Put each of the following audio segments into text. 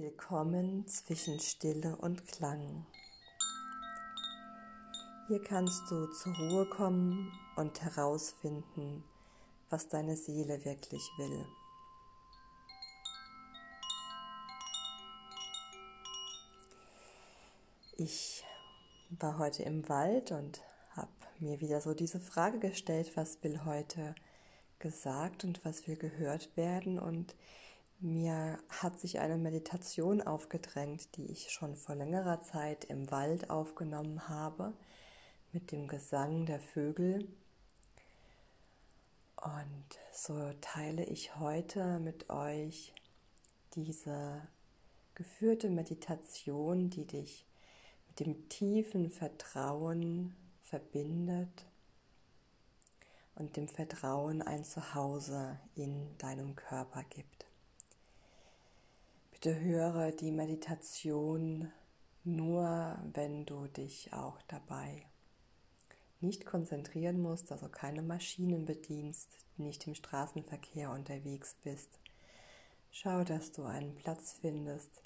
Willkommen zwischen Stille und Klang. Hier kannst du zur Ruhe kommen und herausfinden, was deine Seele wirklich will. Ich war heute im Wald und habe mir wieder so diese Frage gestellt, was will heute gesagt und was will gehört werden und mir hat sich eine Meditation aufgedrängt, die ich schon vor längerer Zeit im Wald aufgenommen habe, mit dem Gesang der Vögel. Und so teile ich heute mit euch diese geführte Meditation, die dich mit dem tiefen Vertrauen verbindet und dem Vertrauen ein Zuhause in deinem Körper gibt. Bitte höre die Meditation nur, wenn du dich auch dabei nicht konzentrieren musst, also keine Maschinen bedienst, nicht im Straßenverkehr unterwegs bist. Schau, dass du einen Platz findest,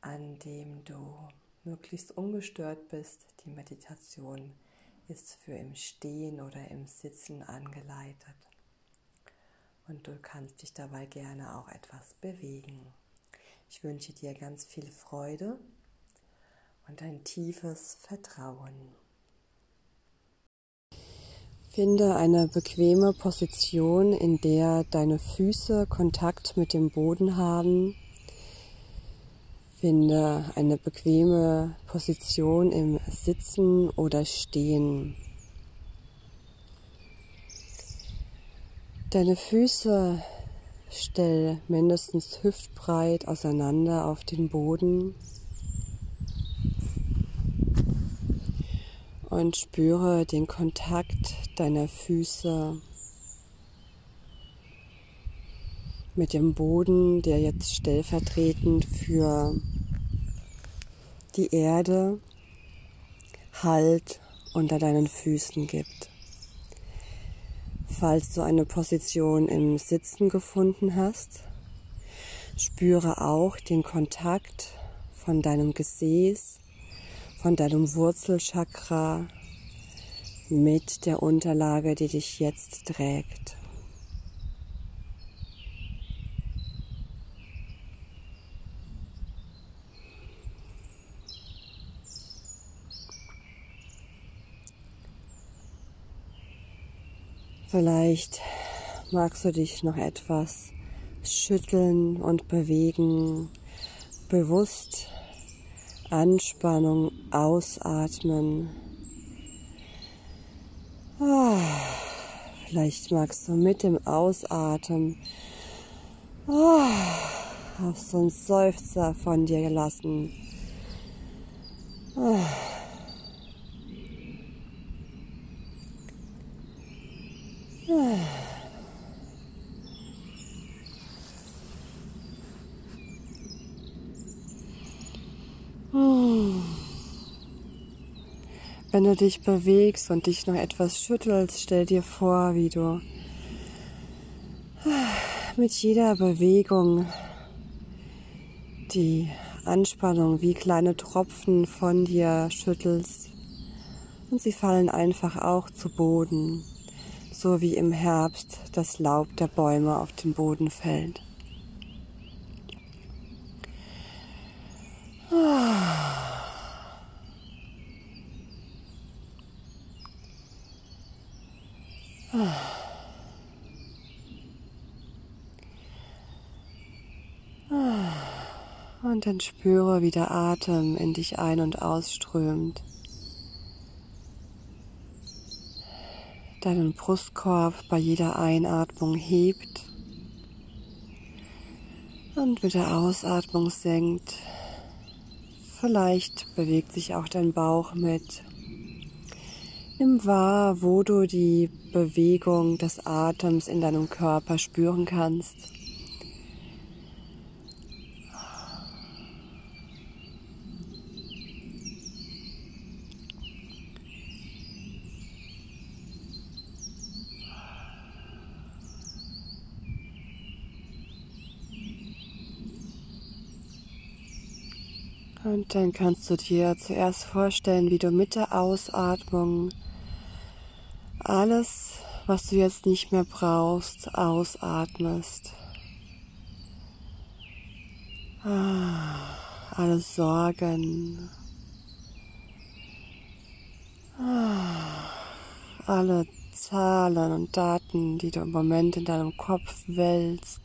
an dem du möglichst ungestört bist. Die Meditation ist für im Stehen oder im Sitzen angeleitet. Und du kannst dich dabei gerne auch etwas bewegen. Ich wünsche dir ganz viel Freude und ein tiefes Vertrauen. Finde eine bequeme Position, in der deine Füße Kontakt mit dem Boden haben. Finde eine bequeme Position im Sitzen oder Stehen. Deine Füße Stell mindestens hüftbreit auseinander auf den Boden und spüre den Kontakt deiner Füße mit dem Boden, der jetzt stellvertretend für die Erde Halt unter deinen Füßen gibt. Falls du eine Position im Sitzen gefunden hast, spüre auch den Kontakt von deinem Gesäß, von deinem Wurzelchakra mit der Unterlage, die dich jetzt trägt. Vielleicht magst du dich noch etwas schütteln und bewegen, bewusst Anspannung ausatmen. Ah, vielleicht magst du mit dem Ausatmen ah, auch so einen Seufzer von dir lassen. Ah. Wenn du dich bewegst und dich noch etwas schüttelst, stell dir vor, wie du mit jeder Bewegung die Anspannung wie kleine Tropfen von dir schüttelst und sie fallen einfach auch zu Boden so wie im Herbst das Laub der Bäume auf den Boden fällt. Und dann spüre, wie der Atem in dich ein- und ausströmt. deinen Brustkorb bei jeder Einatmung hebt und mit der Ausatmung senkt. Vielleicht bewegt sich auch dein Bauch mit. Nimm wahr, wo du die Bewegung des Atems in deinem Körper spüren kannst. Und dann kannst du dir zuerst vorstellen, wie du mit der Ausatmung alles, was du jetzt nicht mehr brauchst, ausatmest. Ah, alle Sorgen, ah, alle Zahlen und Daten, die du im Moment in deinem Kopf wälzt.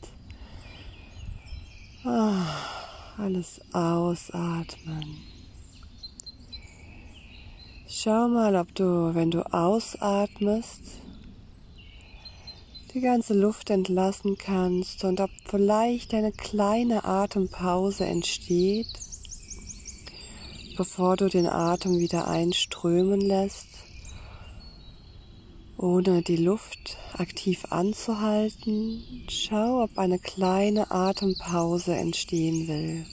Ah, alles ausatmen. Schau mal, ob du, wenn du ausatmest, die ganze Luft entlassen kannst und ob vielleicht eine kleine Atempause entsteht, bevor du den Atem wieder einströmen lässt, ohne die Luft aktiv anzuhalten. Schau, ob eine kleine Atempause entstehen will.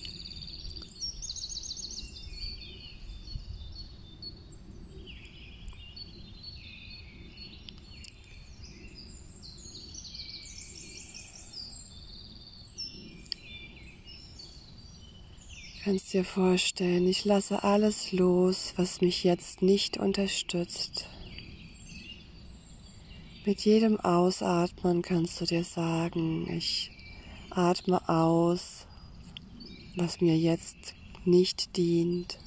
Kannst dir vorstellen, ich lasse alles los, was mich jetzt nicht unterstützt. Mit jedem Ausatmen kannst du dir sagen, ich atme aus, was mir jetzt nicht dient.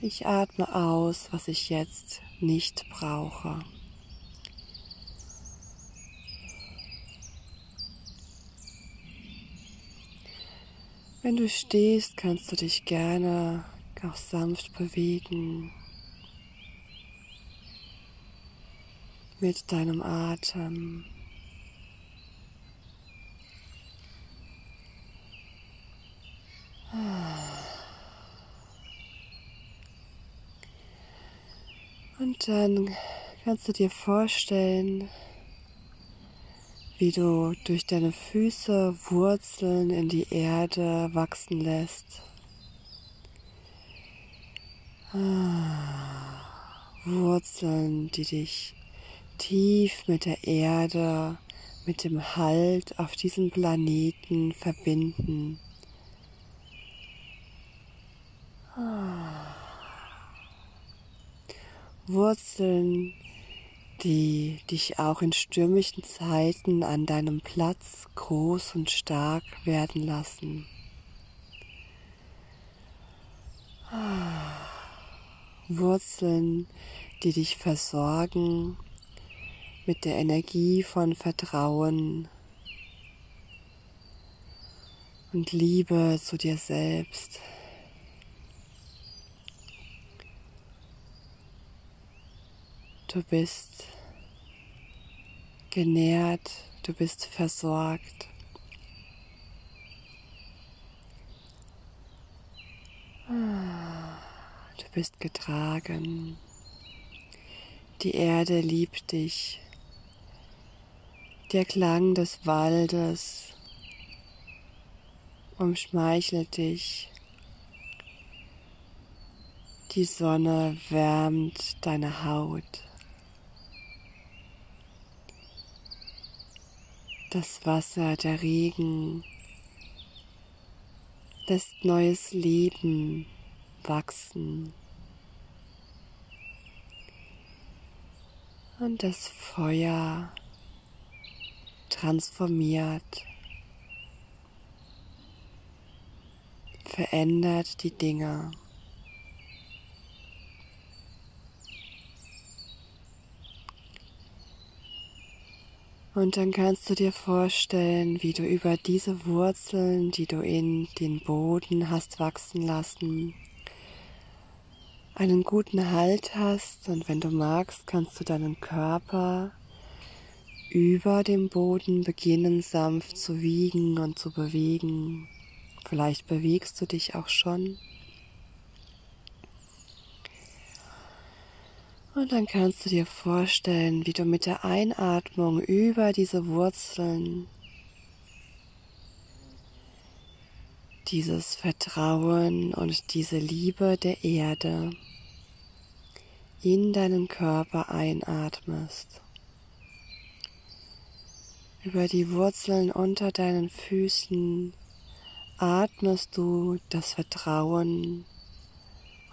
Ich atme aus, was ich jetzt nicht brauche. Wenn du stehst, kannst du dich gerne auch sanft bewegen mit deinem Atem. Und dann kannst du dir vorstellen, wie du durch deine Füße Wurzeln in die Erde wachsen lässt. Ah, Wurzeln, die dich tief mit der Erde, mit dem Halt auf diesem Planeten verbinden. Ah. Wurzeln, die dich auch in stürmischen Zeiten an deinem Platz groß und stark werden lassen. Wurzeln, die dich versorgen mit der Energie von Vertrauen und Liebe zu dir selbst. Du bist genährt, du bist versorgt. Du bist getragen. Die Erde liebt dich. Der Klang des Waldes umschmeichelt dich. Die Sonne wärmt deine Haut. Das Wasser, der Regen lässt neues Leben wachsen. Und das Feuer transformiert, verändert die Dinge. Und dann kannst du dir vorstellen, wie du über diese Wurzeln, die du in den Boden hast wachsen lassen, einen guten Halt hast und wenn du magst, kannst du deinen Körper über dem Boden beginnen sanft zu wiegen und zu bewegen. Vielleicht bewegst du dich auch schon. Und dann kannst du dir vorstellen, wie du mit der Einatmung über diese Wurzeln dieses Vertrauen und diese Liebe der Erde in deinen Körper einatmest. Über die Wurzeln unter deinen Füßen atmest du das Vertrauen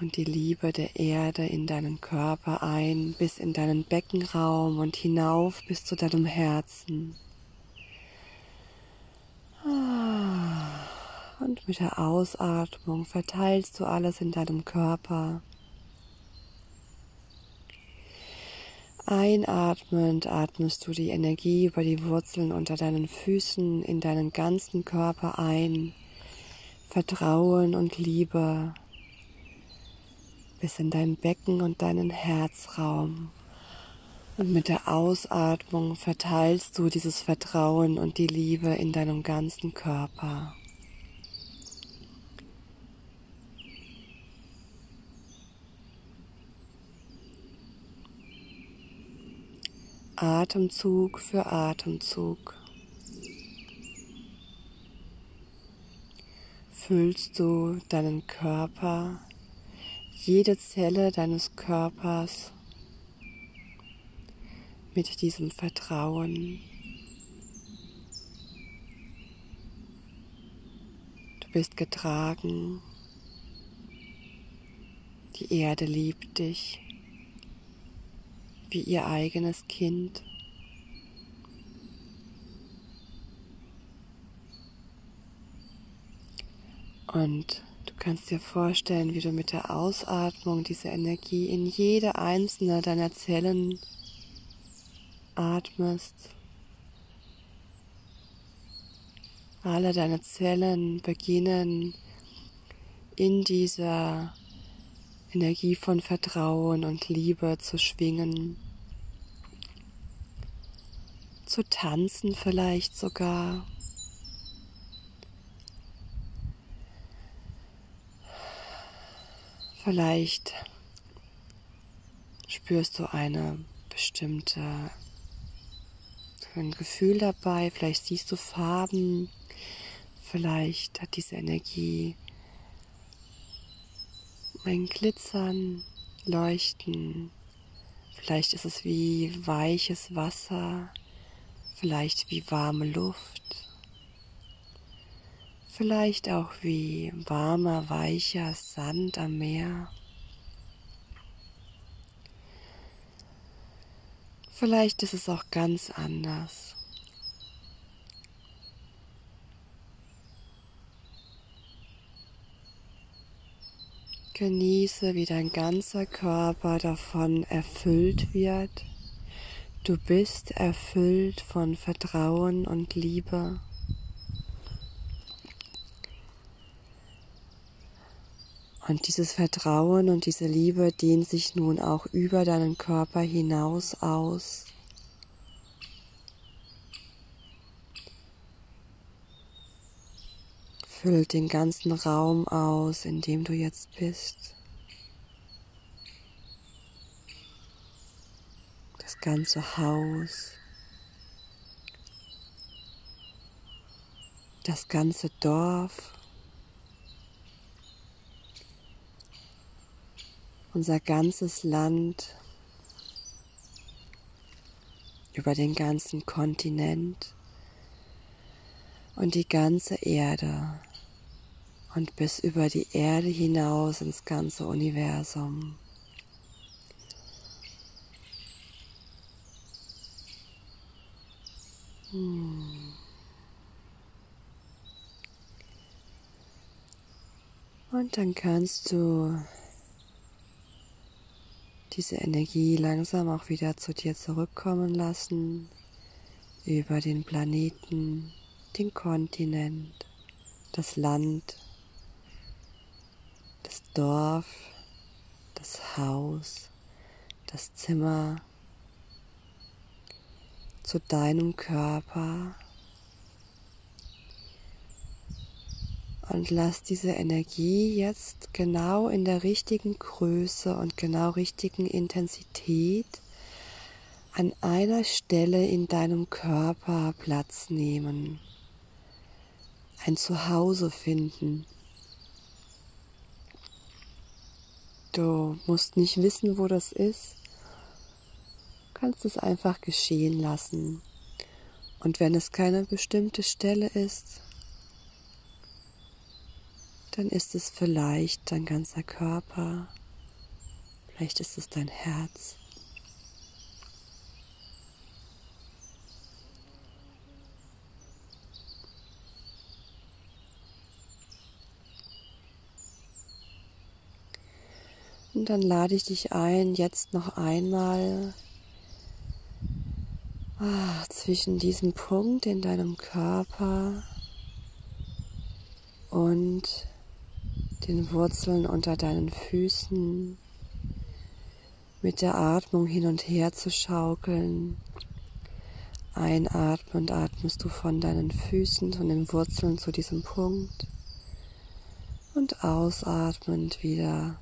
und die Liebe der Erde in deinen Körper ein, bis in deinen Beckenraum und hinauf bis zu deinem Herzen. Ah, und mit der Ausatmung verteilst du alles in deinem Körper. Einatmend atmest du die Energie über die Wurzeln unter deinen Füßen in deinen ganzen Körper ein. Vertrauen und Liebe bis in dein Becken und deinen Herzraum. Und mit der Ausatmung verteilst du dieses Vertrauen und die Liebe in deinem ganzen Körper. Atemzug für Atemzug fühlst du deinen Körper, jede Zelle deines Körpers mit diesem Vertrauen. Du bist getragen. Die Erde liebt dich wie ihr eigenes Kind. Und kannst dir vorstellen, wie du mit der Ausatmung diese Energie in jede einzelne deiner Zellen atmest. Alle deine Zellen beginnen in dieser Energie von Vertrauen und Liebe zu schwingen, zu tanzen vielleicht sogar. Vielleicht spürst du eine bestimmte ein Gefühl dabei, vielleicht siehst du Farben, vielleicht hat diese Energie ein Glitzern, Leuchten. Vielleicht ist es wie weiches Wasser, vielleicht wie warme Luft, vielleicht auch wie warmer, weicher Sand am Meer. Vielleicht ist es auch ganz anders. Genieße, wie dein ganzer Körper davon erfüllt wird. Du bist erfüllt von Vertrauen und Liebe. Und dieses Vertrauen und diese Liebe dehnt sich nun auch über deinen Körper hinaus aus. füllt den ganzen Raum aus, in dem du jetzt bist. Das ganze Haus. Das ganze Dorf. Unser ganzes Land. Über den ganzen Kontinent und die ganze Erde und bis über die Erde hinaus ins ganze Universum. Hm. Und dann kannst du diese Energie langsam auch wieder zu dir zurückkommen lassen, über den Planeten, den Kontinent, das Land, das Dorf, das Haus, das Zimmer, zu deinem Körper und lass diese Energie jetzt genau in der richtigen Größe und genau richtigen Intensität an einer Stelle in deinem Körper Platz nehmen, ein Zuhause finden. Du musst nicht wissen, wo das ist. Du kannst es einfach geschehen lassen. Und wenn es keine bestimmte Stelle ist, dann ist es vielleicht dein ganzer Körper, vielleicht ist es dein Herz. Und dann lade ich dich ein, jetzt noch einmal ah, zwischen diesem Punkt in deinem Körper und den Wurzeln unter deinen Füßen mit der Atmung hin und her zu schaukeln. Einatmend atmest du von deinen Füßen, von den Wurzeln zu diesem Punkt und ausatmend wieder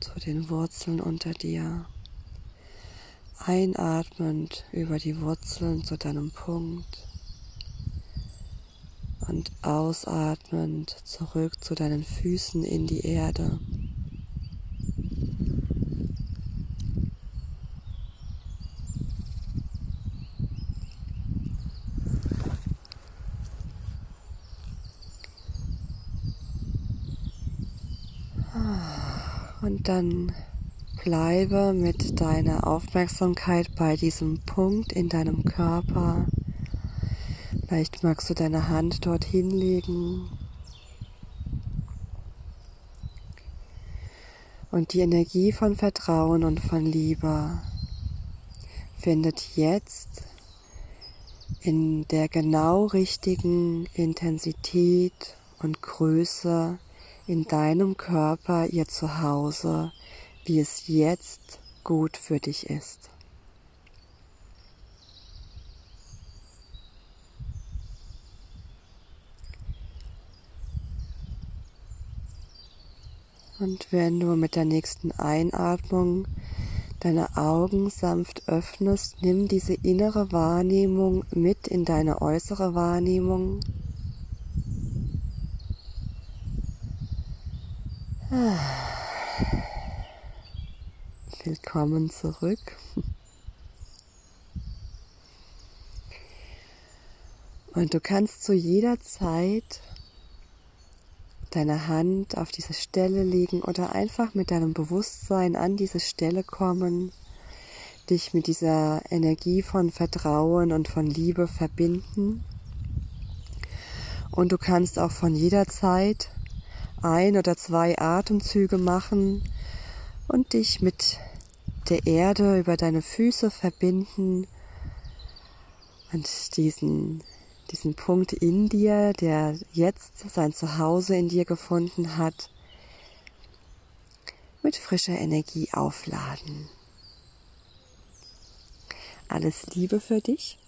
zu den Wurzeln unter dir. Einatmend über die Wurzeln zu deinem Punkt und ausatmend zurück zu deinen Füßen in die Erde. Und dann bleibe mit deiner Aufmerksamkeit bei diesem Punkt in deinem Körper. Vielleicht magst du deine Hand dorthin legen. Und die Energie von Vertrauen und von Liebe findet jetzt in der genau richtigen Intensität und Größe in deinem Körper ihr Zuhause, wie es jetzt gut für dich ist. Und wenn du mit der nächsten Einatmung deine Augen sanft öffnest, nimm diese innere Wahrnehmung mit in deine äußere Wahrnehmung. Willkommen zurück. Und du kannst zu jeder Zeit deine Hand auf diese Stelle legen oder einfach mit deinem Bewusstsein an diese Stelle kommen, dich mit dieser Energie von Vertrauen und von Liebe verbinden. Und du kannst auch von jeder Zeit ein oder zwei Atemzüge machen und dich mit der Erde über deine Füße verbinden und diesen, diesen Punkt in dir, der jetzt sein Zuhause in dir gefunden hat, mit frischer Energie aufladen. Alles Liebe für dich.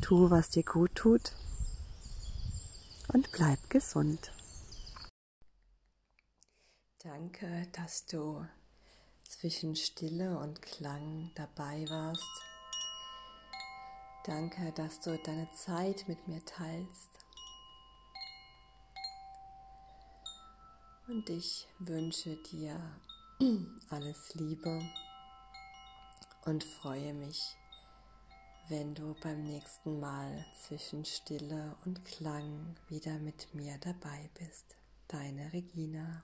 Tu, was dir gut tut und bleib gesund. Danke, dass du zwischen Stille und Klang dabei warst. Danke, dass du deine Zeit mit mir teilst. Und ich wünsche dir alles Liebe und freue mich, wenn du beim nächsten Mal zwischen Stille und Klang wieder mit mir dabei bist. Deine Regina.